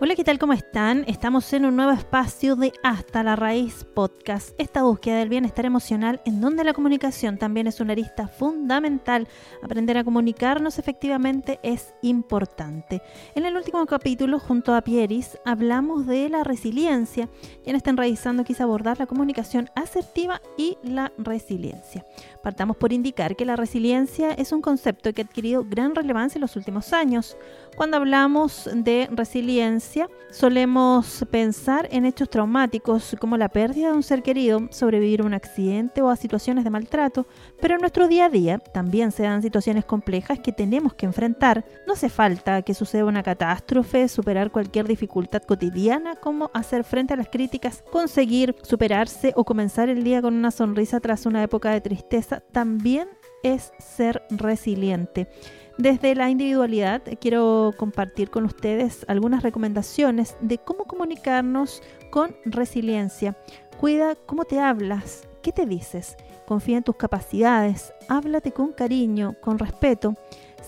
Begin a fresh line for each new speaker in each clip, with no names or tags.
Hola, ¿qué tal? ¿Cómo están? Estamos en un nuevo espacio de Hasta la Raíz Podcast, esta búsqueda del bienestar emocional en donde la comunicación también es una arista fundamental. Aprender a comunicarnos efectivamente es importante. En el último capítulo, junto a Pieris, hablamos de la resiliencia. Quienes estén revisando quise abordar la comunicación asertiva y la resiliencia. Partamos por indicar que la resiliencia es un concepto que ha adquirido gran relevancia en los últimos años. Cuando hablamos de resiliencia, solemos pensar en hechos traumáticos como la pérdida de un ser querido, sobrevivir a un accidente o a situaciones de maltrato, pero en nuestro día a día también se dan situaciones complejas que tenemos que enfrentar. No hace falta que suceda una catástrofe, superar cualquier dificultad cotidiana como hacer frente a las críticas, conseguir superarse o comenzar el día con una sonrisa tras una época de tristeza también es ser resiliente. Desde la individualidad quiero compartir con ustedes algunas recomendaciones de cómo comunicarnos con resiliencia. Cuida cómo te hablas, qué te dices, confía en tus capacidades, háblate con cariño, con respeto.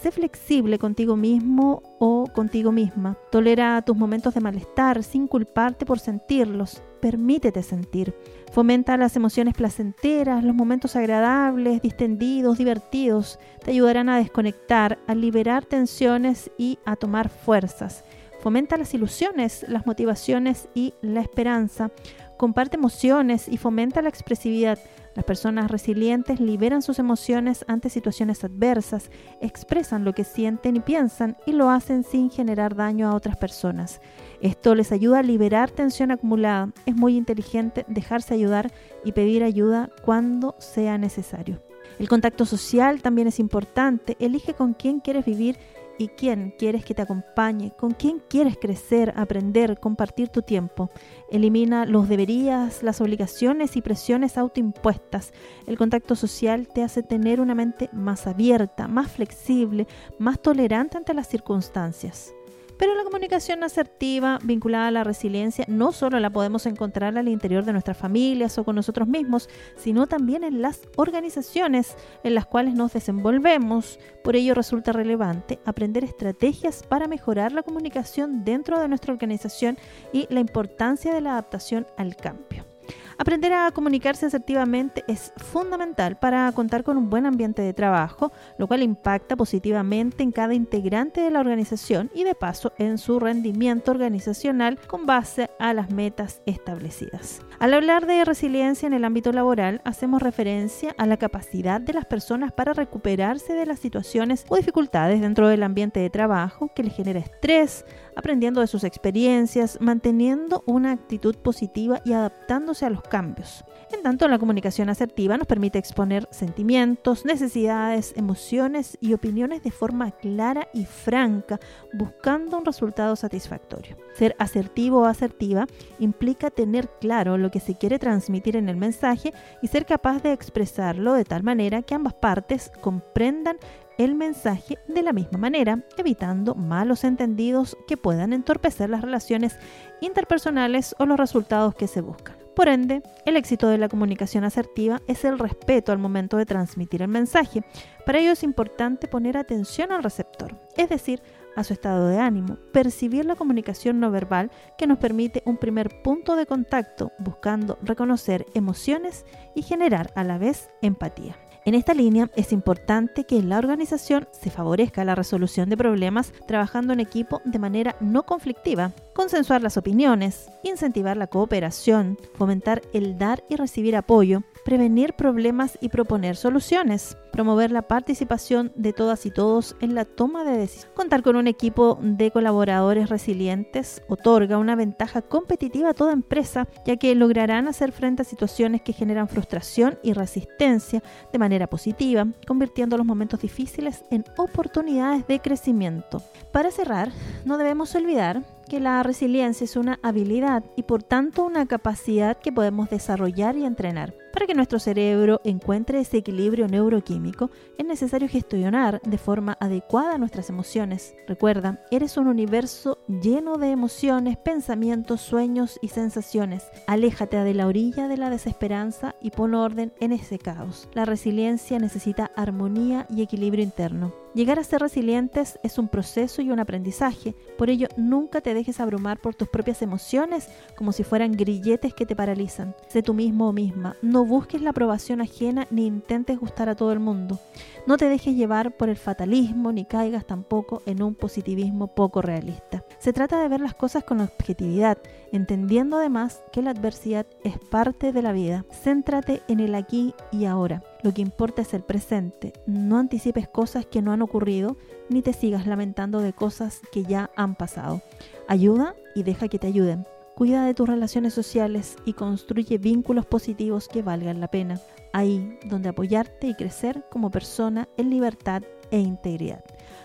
Sé flexible contigo mismo o contigo misma. Tolera tus momentos de malestar sin culparte por sentirlos. Permítete sentir. Fomenta las emociones placenteras, los momentos agradables, distendidos, divertidos. Te ayudarán a desconectar, a liberar tensiones y a tomar fuerzas. Fomenta las ilusiones, las motivaciones y la esperanza. Comparte emociones y fomenta la expresividad. Las personas resilientes liberan sus emociones ante situaciones adversas, expresan lo que sienten y piensan y lo hacen sin generar daño a otras personas. Esto les ayuda a liberar tensión acumulada. Es muy inteligente dejarse ayudar y pedir ayuda cuando sea necesario. El contacto social también es importante. Elige con quién quieres vivir y quién quieres que te acompañe, con quién quieres crecer, aprender, compartir tu tiempo. Elimina los deberías, las obligaciones y presiones autoimpuestas. El contacto social te hace tener una mente más abierta, más flexible, más tolerante ante las circunstancias. Pero la comunicación asertiva vinculada a la resiliencia no solo la podemos encontrar al interior de nuestras familias o con nosotros mismos, sino también en las organizaciones en las cuales nos desenvolvemos. Por ello resulta relevante aprender estrategias para mejorar la comunicación dentro de nuestra organización y la importancia de la adaptación al cambio. Aprender a comunicarse asertivamente es fundamental para contar con un buen ambiente de trabajo, lo cual impacta positivamente en cada integrante de la organización y de paso en su rendimiento organizacional con base a las metas establecidas. Al hablar de resiliencia en el ámbito laboral, hacemos referencia a la capacidad de las personas para recuperarse de las situaciones o dificultades dentro del ambiente de trabajo que les genera estrés, aprendiendo de sus experiencias, manteniendo una actitud positiva y adaptándose a los cambios. En tanto, la comunicación asertiva nos permite exponer sentimientos, necesidades, emociones y opiniones de forma clara y franca, buscando un resultado satisfactorio. Ser asertivo o asertiva implica tener claro lo que se quiere transmitir en el mensaje y ser capaz de expresarlo de tal manera que ambas partes comprendan el mensaje de la misma manera, evitando malos entendidos que puedan entorpecer las relaciones interpersonales o los resultados que se buscan. Por ende, el éxito de la comunicación asertiva es el respeto al momento de transmitir el mensaje. Para ello es importante poner atención al receptor, es decir, a su estado de ánimo, percibir la comunicación no verbal que nos permite un primer punto de contacto, buscando reconocer emociones y generar a la vez empatía. En esta línea es importante que en la organización se favorezca la resolución de problemas trabajando en equipo de manera no conflictiva, consensuar las opiniones, incentivar la cooperación, fomentar el dar y recibir apoyo, prevenir problemas y proponer soluciones, promover la participación de todas y todos en la toma de decisiones. Contar con un equipo de colaboradores resilientes otorga una ventaja competitiva a toda empresa, ya que lograrán hacer frente a situaciones que generan frustración y resistencia de manera positiva, convirtiendo los momentos difíciles en oportunidades de crecimiento. Para cerrar, no debemos olvidar que la resiliencia es una habilidad y por tanto una capacidad que podemos desarrollar y entrenar. Para que nuestro cerebro encuentre ese equilibrio neuroquímico, es necesario gestionar de forma adecuada nuestras emociones. Recuerda, eres un universo lleno de emociones, pensamientos, sueños y sensaciones. Aléjate de la orilla de la desesperanza y pon orden en ese caos. La resiliencia necesita armonía y equilibrio interno. Llegar a ser resilientes es un proceso y un aprendizaje, por ello nunca te dejes abrumar por tus propias emociones como si fueran grilletes que te paralizan. Sé tú mismo o misma, no busques la aprobación ajena ni intentes gustar a todo el mundo. No te dejes llevar por el fatalismo ni caigas tampoco en un positivismo poco realista. Se trata de ver las cosas con objetividad, entendiendo además que la adversidad es parte de la vida. Céntrate en el aquí y ahora. Lo que importa es el presente. No anticipes cosas que no han ocurrido ni te sigas lamentando de cosas que ya han pasado. Ayuda y deja que te ayuden. Cuida de tus relaciones sociales y construye vínculos positivos que valgan la pena. Ahí donde apoyarte y crecer como persona en libertad e integridad.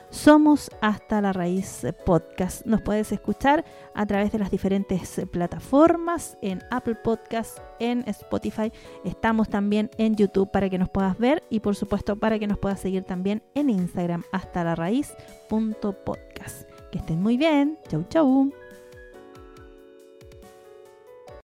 Somos Hasta la Raíz Podcast. Nos puedes escuchar a través de las diferentes plataformas, en Apple Podcast, en Spotify. Estamos también en YouTube para que nos puedas ver y por supuesto para que nos puedas seguir también en Instagram hasta la raíz.podcast. Que estén muy bien. Chau, chau.